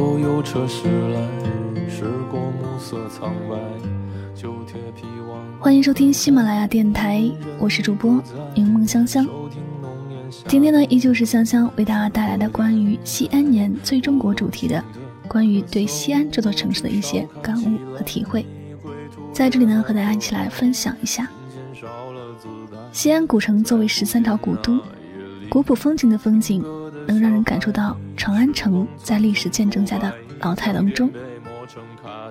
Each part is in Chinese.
后有车驶来，驶过暮色苍白，旧铁皮往欢迎收听喜马拉雅电台，我是主播柠梦香香。今天呢，依旧是香香为大家带来的关于西安年最中国主题的，关于对西安这座城市的一些感悟和体会。在这里呢，和大家一起来分享一下。西安古城作为十三朝古都，古朴风情的风景，能让人感受到长安城在历史见证下的老态龙钟。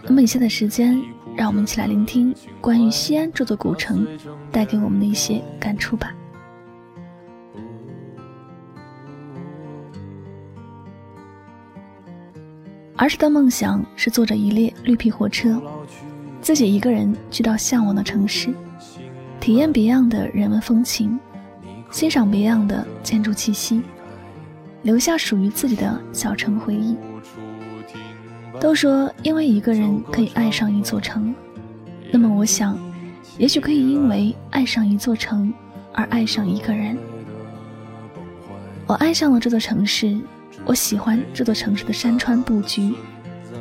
那么，以下的时间，让我们一起来聆听关于西安这座古城带给我们的一些感触吧。儿时的梦想是坐着一列绿皮火车，自己一个人去到向往的城市。体验别样的人文风情，欣赏别样的建筑气息，留下属于自己的小城回忆。都说因为一个人可以爱上一座城，那么我想，也许可以因为爱上一座城而爱上一个人。我爱上了这座城市，我喜欢这座城市的山川布局，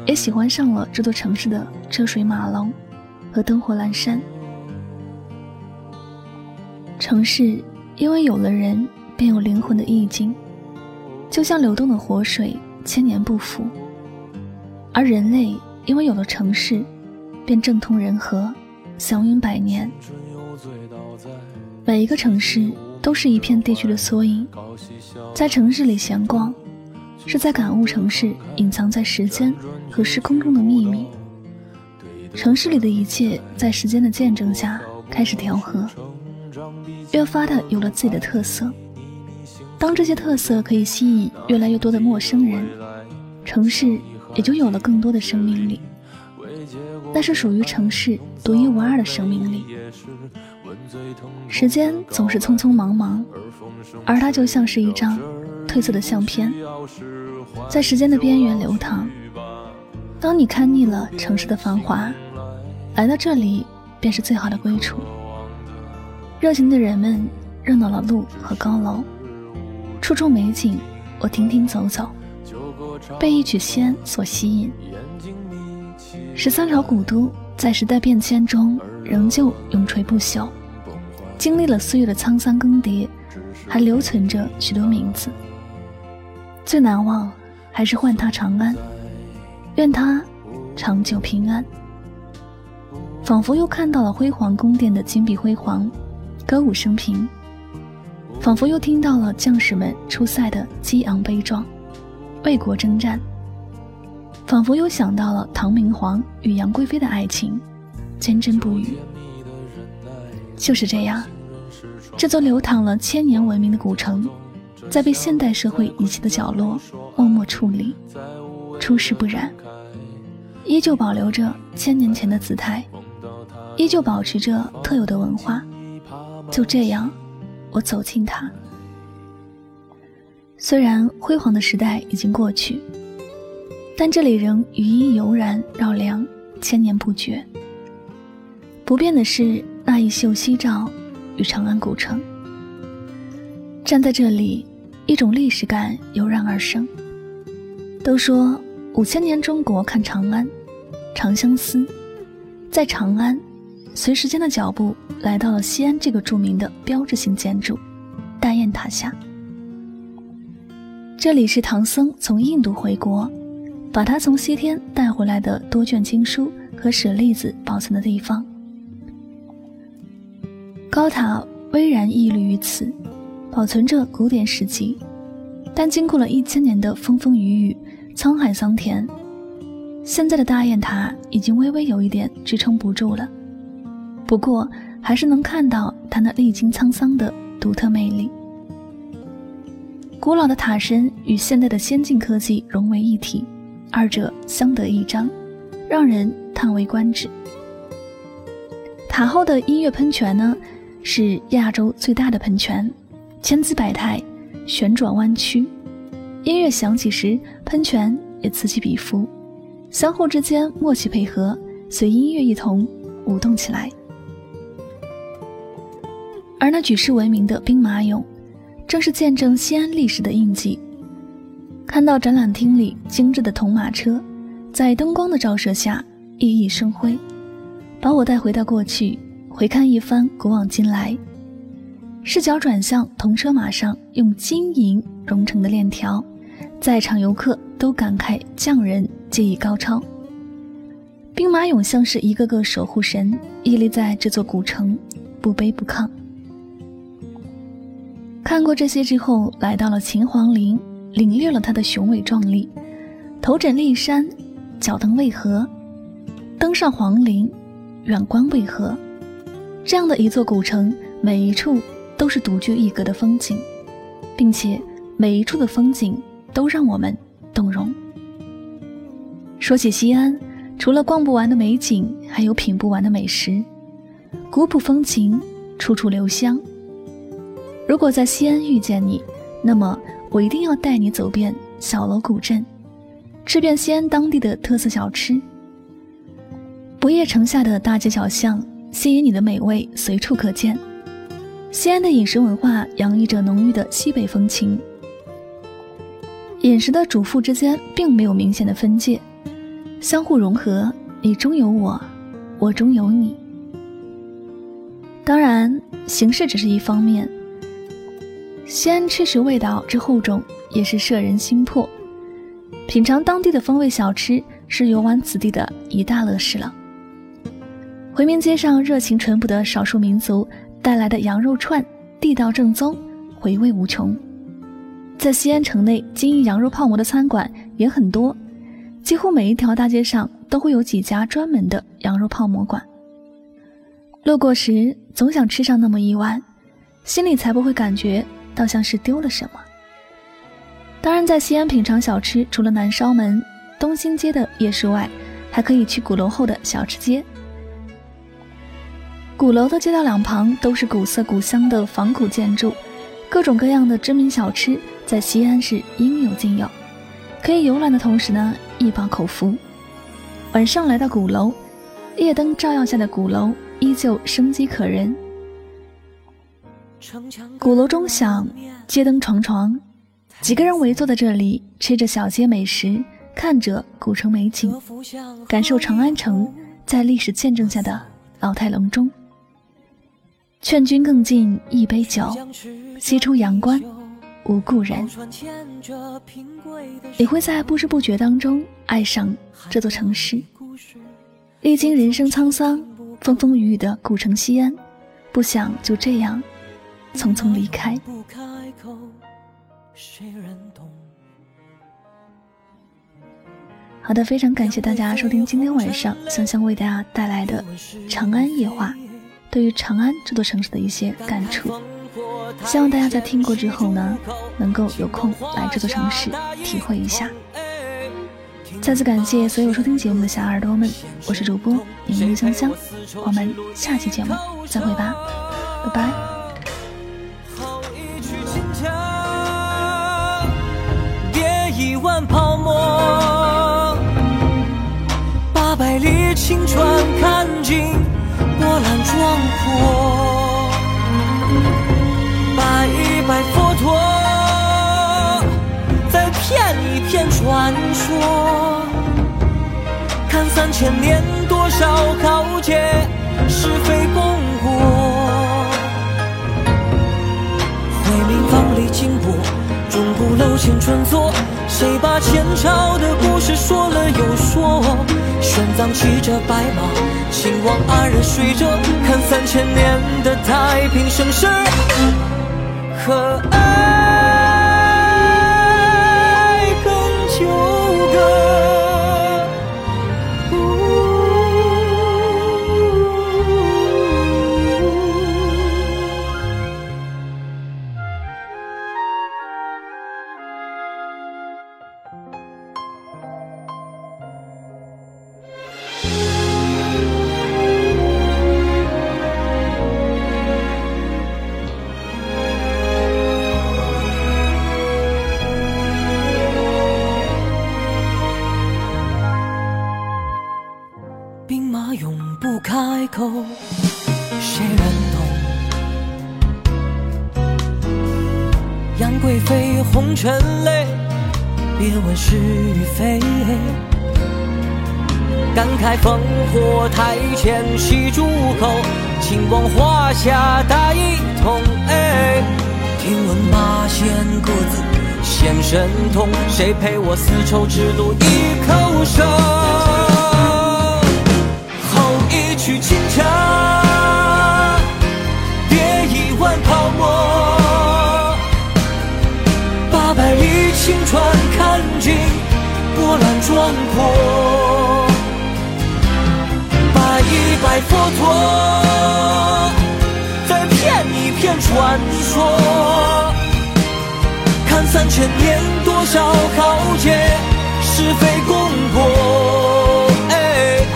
也喜欢上了这座城市的车水马龙和灯火阑珊。城市因为有了人，便有灵魂的意境，就像流动的活水，千年不腐；而人类因为有了城市，便政通人和，祥云百年。每一个城市都是一片地区的缩影，在城市里闲逛，是在感悟城市隐藏在时间和时空中的秘密。城市里的一切，在时间的见证下开始调和。越发的有了自己的特色。当这些特色可以吸引越来越多的陌生人，城市也就有了更多的生命力。那是属于城市独一无二的生命力。时间总是匆匆忙忙，而它就像是一张褪色的相片，在时间的边缘流淌。当你看腻了城市的繁华，来到这里便是最好的归处。热情的人们，热闹了路和高楼，处处美景，我停停走走，被一曲西安所吸引。十三朝古都在时代变迁中仍旧永垂不朽，经历了岁月的沧桑更迭，还留存着许多名字。最难忘还是唤他长安，愿他长久平安。仿佛又看到了辉煌宫殿的金碧辉煌。歌舞升平，仿佛又听到了将士们出塞的激昂悲壮，为国征战；仿佛又想到了唐明皇与杨贵妃的爱情，坚贞不渝。就是这样，这座流淌了千年文明的古城，在被现代社会遗弃的角落默默矗立，出世不染，依旧保留着千年前的姿态，依旧保持着特有的文化。就这样，我走进它。虽然辉煌的时代已经过去，但这里仍余音悠然绕梁，千年不绝。不变的是那一袖夕照与长安古城。站在这里，一种历史感油然而生。都说五千年中国看长安，长相思，在长安。随时间的脚步，来到了西安这个著名的标志性建筑——大雁塔下。这里是唐僧从印度回国，把他从西天带回来的多卷经书和舍利子保存的地方。高塔巍然屹立于此，保存着古典史籍，但经过了一千年的风风雨雨、沧海桑田，现在的大雁塔已经微微有一点支撑不住了。不过，还是能看到它那历经沧桑的独特魅力。古老的塔身与现代的先进科技融为一体，二者相得益彰，让人叹为观止。塔后的音乐喷泉呢，是亚洲最大的喷泉，千姿百态，旋转弯曲。音乐响起时，喷泉也此起彼伏，相互之间默契配合，随音乐一同舞动起来。举世闻名的兵马俑，正是见证西安历史的印记。看到展览厅里精致的铜马车，在灯光的照射下熠熠生辉，把我带回到过去，回看一番古往今来。视角转向铜车马上用金银熔成的链条，在场游客都感慨匠人技艺高超。兵马俑像是一个个守护神，屹立在这座古城，不卑不亢。看过这些之后，来到了秦皇陵。领略了它的雄伟壮丽，头枕骊山，脚蹬渭河，登上皇陵，远观渭河，这样的一座古城，每一处都是独具一格的风景，并且每一处的风景都让我们动容。说起西安，除了逛不完的美景，还有品不完的美食，古朴风情，处处留香。如果在西安遇见你，那么。我一定要带你走遍小楼古镇，吃遍西安当地的特色小吃。不夜城下的大街小巷，吸引你的美味随处可见。西安的饮食文化洋溢着浓郁的西北风情，饮食的主妇之间并没有明显的分界，相互融合，你中有我，我中有你。当然，形式只是一方面。西安吃食味道之厚重，也是摄人心魄。品尝当地的风味小吃，是游玩此地的一大乐事了。回民街上热情淳朴的少数民族带来的羊肉串，地道正宗，回味无穷。在西安城内经营羊肉泡馍的餐馆也很多，几乎每一条大街上都会有几家专门的羊肉泡馍馆。路过时总想吃上那么一碗，心里才不会感觉。倒像是丢了什么。当然，在西安品尝小吃，除了南稍门、东新街的夜市外，还可以去鼓楼后的小吃街。鼓楼的街道两旁都是古色古香的仿古建筑，各种各样的知名小吃在西安是应有尽有，可以游览的同时呢，一饱口福。晚上来到鼓楼，夜灯照耀下的鼓楼依旧生机可人。鼓楼钟响，街灯幢幢，几个人围坐在这里，吃着小街美食，看着古城美景，感受长安城在历史见证下的老态龙钟。劝君更尽一杯酒，西出阳关无故人。你会在不知不觉当中爱上这座城市。历经人生沧桑，风风雨雨的古城西安，不想就这样。匆匆离开。好的，非常感谢大家收听今天晚上香香为大家带来的《长安夜话》，对于长安这座城市的一些感触。希望大家在听过之后呢，能够有空来这座城市体会一下。再次感谢所有收听节目的小耳朵们，我是主播柠檬香香，我们下期节目再会吧，拜拜。百里青川，看尽波澜壮阔。拜一拜佛陀，再骗一骗传说。看三千年多少豪杰，是非钟鼓楼前穿梭。谁把前朝的故事说了又说？玄奘骑着白马，秦王安然睡着，看三千年的太平盛世可爱是与非。感慨烽火台前戏诸侯，秦王华夏大一统。哎，听闻八仙各自显神通，谁陪我丝绸之路一口手？后一曲清茶，澜壮阔。拜佛陀，再骗一骗传说，看三千年多少豪杰，是非功过。哎，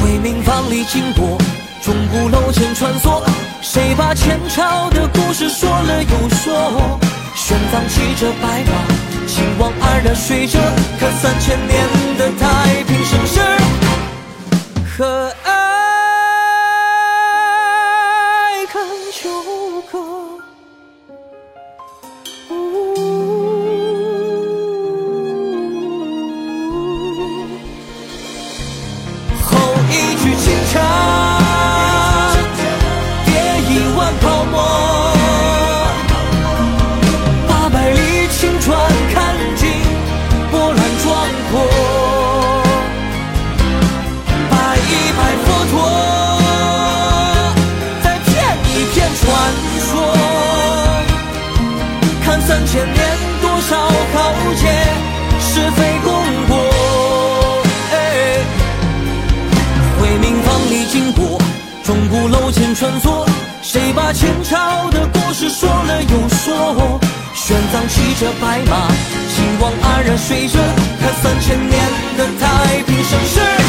回民房里经过，钟鼓楼前穿梭，谁把前朝的故事说了又说？玄奘骑着白马，秦王安然睡着，看三千年的太平盛世。和千年多少浩劫，是非功过。哎，回明房里经过，钟鼓楼前穿梭，谁把前朝的故事说了又说？玄奘骑着白马，秦王安然睡着，看三千年的太平盛世。